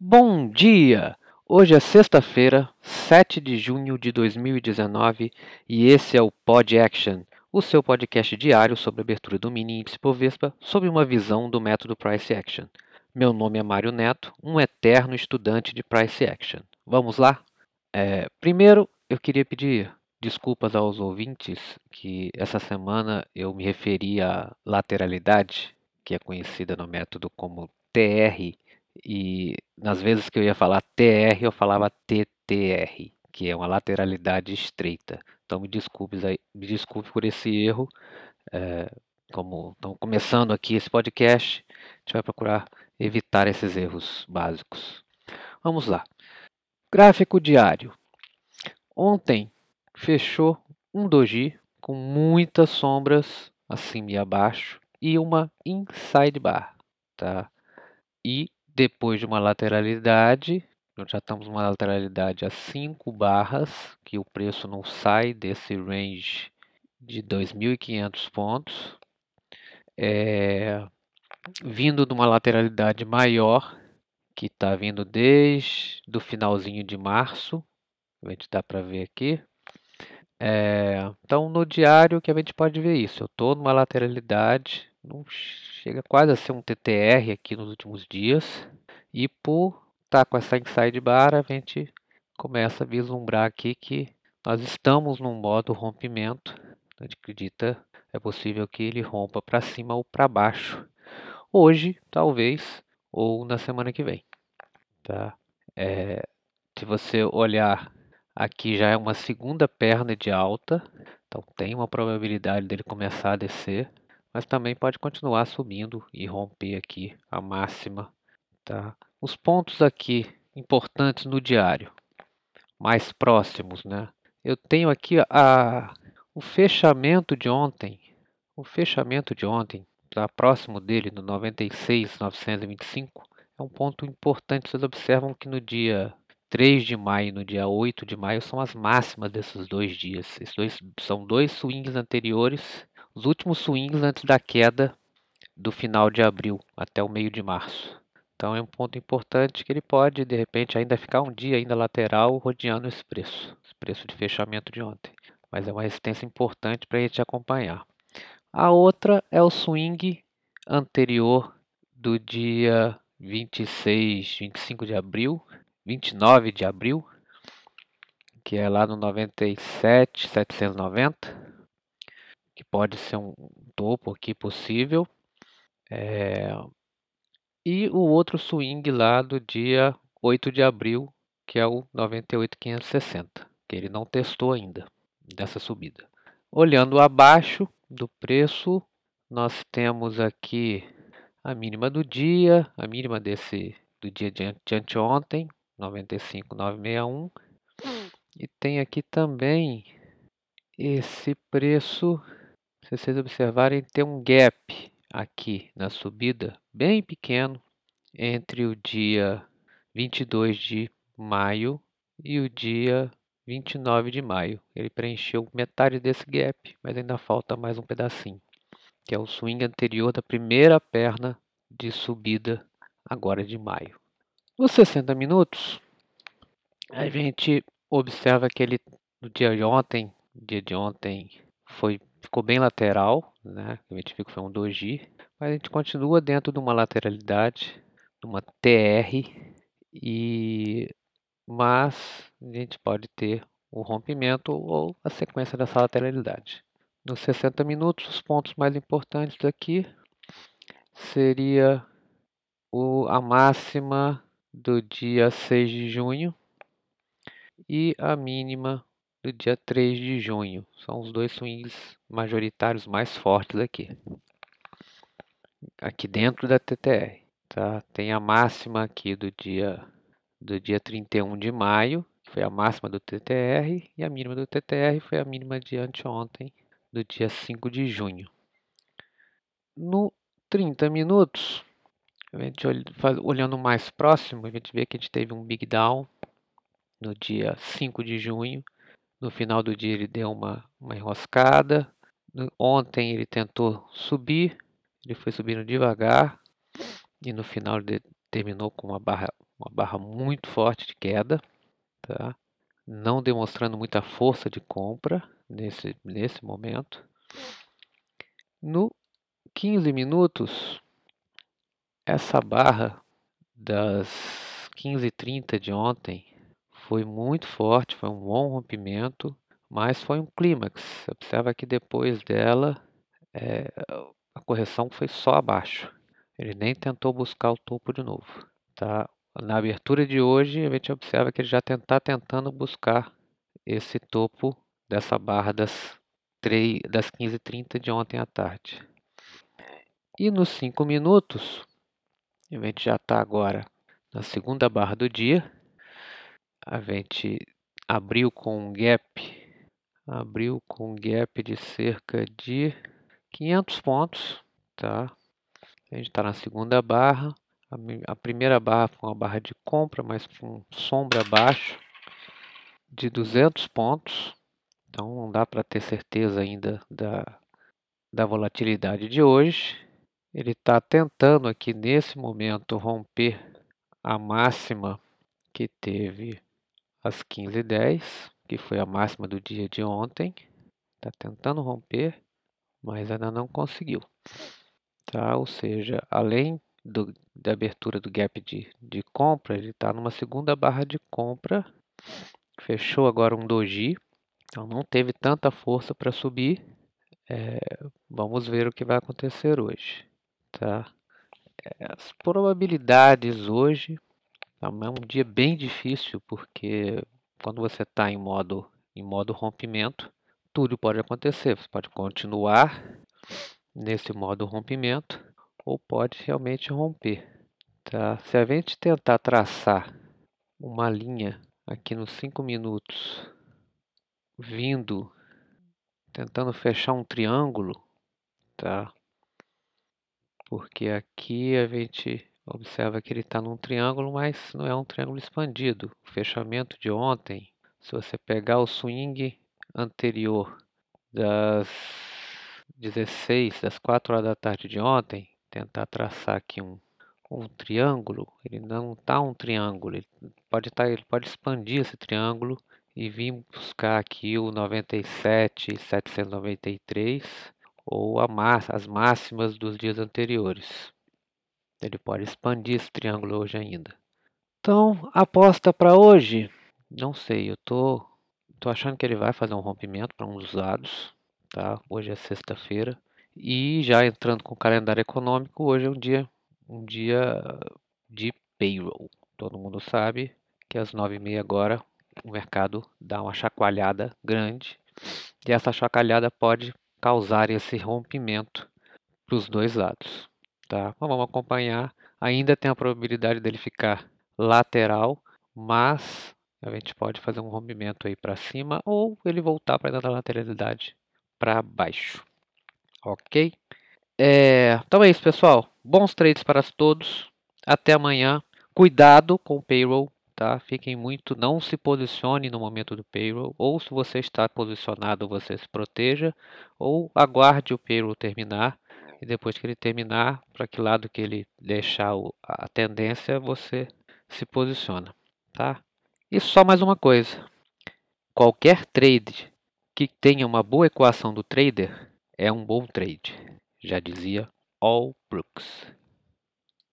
Bom dia! Hoje é sexta-feira, 7 de junho de 2019 e esse é o Pod Action, o seu podcast diário sobre a abertura do mini índice Bovespa sob uma visão do método Price Action. Meu nome é Mário Neto, um eterno estudante de Price Action. Vamos lá? É, primeiro, eu queria pedir desculpas aos ouvintes que essa semana eu me referi à lateralidade, que é conhecida no método como TR, e nas vezes que eu ia falar TR, eu falava TTR, que é uma lateralidade estreita. Então me desculpe, me desculpe por esse erro. É, como estamos começando aqui esse podcast, a gente vai procurar evitar esses erros básicos. Vamos lá. Gráfico diário. Ontem fechou um doji com muitas sombras acima e abaixo e uma inside bar, tá? E depois de uma lateralidade, nós já estamos uma lateralidade a 5 barras, que o preço não sai desse range de 2.500 pontos. É, vindo de uma lateralidade maior, que está vindo desde o finalzinho de março, a gente dá para ver aqui. É, então, no diário que a gente pode ver isso, eu estou numa lateralidade, não chega quase a ser um TTR aqui nos últimos dias, e por estar tá com essa inside bar, a gente começa a vislumbrar aqui que nós estamos num modo rompimento, a gente acredita é possível que ele rompa para cima ou para baixo, hoje, talvez, ou na semana que vem. Tá? É, se você olhar Aqui já é uma segunda perna de alta, então tem uma probabilidade dele começar a descer, mas também pode continuar subindo e romper aqui a máxima. Tá? Os pontos aqui importantes no diário, mais próximos, né? Eu tenho aqui a, o fechamento de ontem, o fechamento de ontem, tá próximo dele, no 96,925, é um ponto importante. Vocês observam que no dia 3 de maio e no dia 8 de maio são as máximas desses dois dias. Esses dois, são dois swings anteriores, os últimos swings antes da queda do final de abril até o meio de março. Então é um ponto importante que ele pode, de repente, ainda ficar um dia ainda lateral rodeando esse preço, esse preço de fechamento de ontem. Mas é uma resistência importante para a gente acompanhar. A outra é o swing anterior do dia 26, 25 de abril, 29 de abril, que é lá no 97,790, que pode ser um topo aqui possível. É, e o outro swing lá do dia 8 de abril, que é o 98,560, que ele não testou ainda dessa subida. Olhando abaixo do preço, nós temos aqui a mínima do dia, a mínima desse do dia de anteontem, 95961. E tem aqui também esse preço, se vocês observarem, tem um gap aqui na subida bem pequeno entre o dia 22 de maio e o dia 29 de maio. Ele preencheu metade desse gap, mas ainda falta mais um pedacinho, que é o swing anterior da primeira perna de subida agora de maio. Nos 60 minutos, a gente observa que ele no dia de ontem, dia de ontem foi ficou bem lateral, né? Gente viu que foi um doji, mas a gente continua dentro de uma lateralidade, de uma TR e mas a gente pode ter o rompimento ou a sequência dessa lateralidade. Nos 60 minutos, os pontos mais importantes aqui seria o, a máxima do dia 6 de junho e a mínima do dia 3 de junho. São os dois swings majoritários mais fortes aqui. Aqui dentro da TTR. Tá? Tem a máxima aqui do dia, do dia 31 de maio, que foi a máxima do TTR, e a mínima do TTR foi a mínima de anteontem, do dia 5 de junho. No 30 minutos, a gente olhando mais próximo, a gente vê que a gente teve um big down no dia 5 de junho. No final do dia ele deu uma, uma enroscada. Ontem ele tentou subir, ele foi subindo devagar e no final ele terminou com uma barra uma barra muito forte de queda, tá? não demonstrando muita força de compra nesse, nesse momento. No 15 minutos, essa barra das 15h30 de ontem foi muito forte, foi um bom rompimento, mas foi um clímax. Observa que depois dela é, a correção foi só abaixo. Ele nem tentou buscar o topo de novo. Tá? Na abertura de hoje, a gente observa que ele já está tentando buscar esse topo dessa barra das, 3, das 15h30 de ontem à tarde. E nos 5 minutos, a gente já está agora na segunda barra do dia. A gente abriu com um gap, abriu com um gap de cerca de 500 pontos, tá? A gente está na segunda barra. A, primeira barra foi uma barra de compra, mas com sombra abaixo de 200 pontos. Então não dá para ter certeza ainda da, da volatilidade de hoje. Ele está tentando aqui nesse momento romper a máxima que teve às 15h10, que foi a máxima do dia de ontem. Está tentando romper, mas ainda não conseguiu. Tá? Ou seja, além do, da abertura do gap de, de compra, ele está numa segunda barra de compra. Fechou agora um doji, então não teve tanta força para subir. É, vamos ver o que vai acontecer hoje. Tá? É, as probabilidades hoje é um dia bem difícil porque quando você está em modo em modo rompimento, tudo pode acontecer. Você pode continuar nesse modo rompimento ou pode realmente romper. Tá? Se a gente tentar traçar uma linha aqui nos 5 minutos, vindo, tentando fechar um triângulo, tá? Porque aqui a gente observa que ele está num triângulo, mas não é um triângulo expandido. O fechamento de ontem, se você pegar o swing anterior das 16, das 4 horas da tarde de ontem, tentar traçar aqui um, um triângulo, ele não está um triângulo, ele pode, tá, ele pode expandir esse triângulo e vir buscar aqui o 97, 793 ou a as máximas dos dias anteriores. Ele pode expandir esse triângulo hoje ainda. Então, aposta para hoje, não sei, eu tô, tô achando que ele vai fazer um rompimento para um dos lados tá? Hoje é sexta-feira e já entrando com o calendário econômico, hoje é um dia, um dia de payroll. Todo mundo sabe que às nove e meia agora o mercado dá uma chacoalhada grande e essa chacoalhada pode causar esse rompimento para os dois lados, tá? Então, vamos acompanhar. Ainda tem a probabilidade dele ficar lateral, mas a gente pode fazer um rompimento aí para cima ou ele voltar para dentro da lateralidade para baixo. Ok? É, então é isso, pessoal. Bons trades para todos. Até amanhã. Cuidado com o payroll, tá? Fiquem muito, não se posicione no momento do payroll, ou se você está posicionado, você se proteja, ou aguarde o payroll terminar e depois que ele terminar, para que lado que ele deixar a tendência, você se posiciona, tá? E só mais uma coisa. Qualquer trade que tenha uma boa equação do trader é um bom trade, já dizia All Brooks.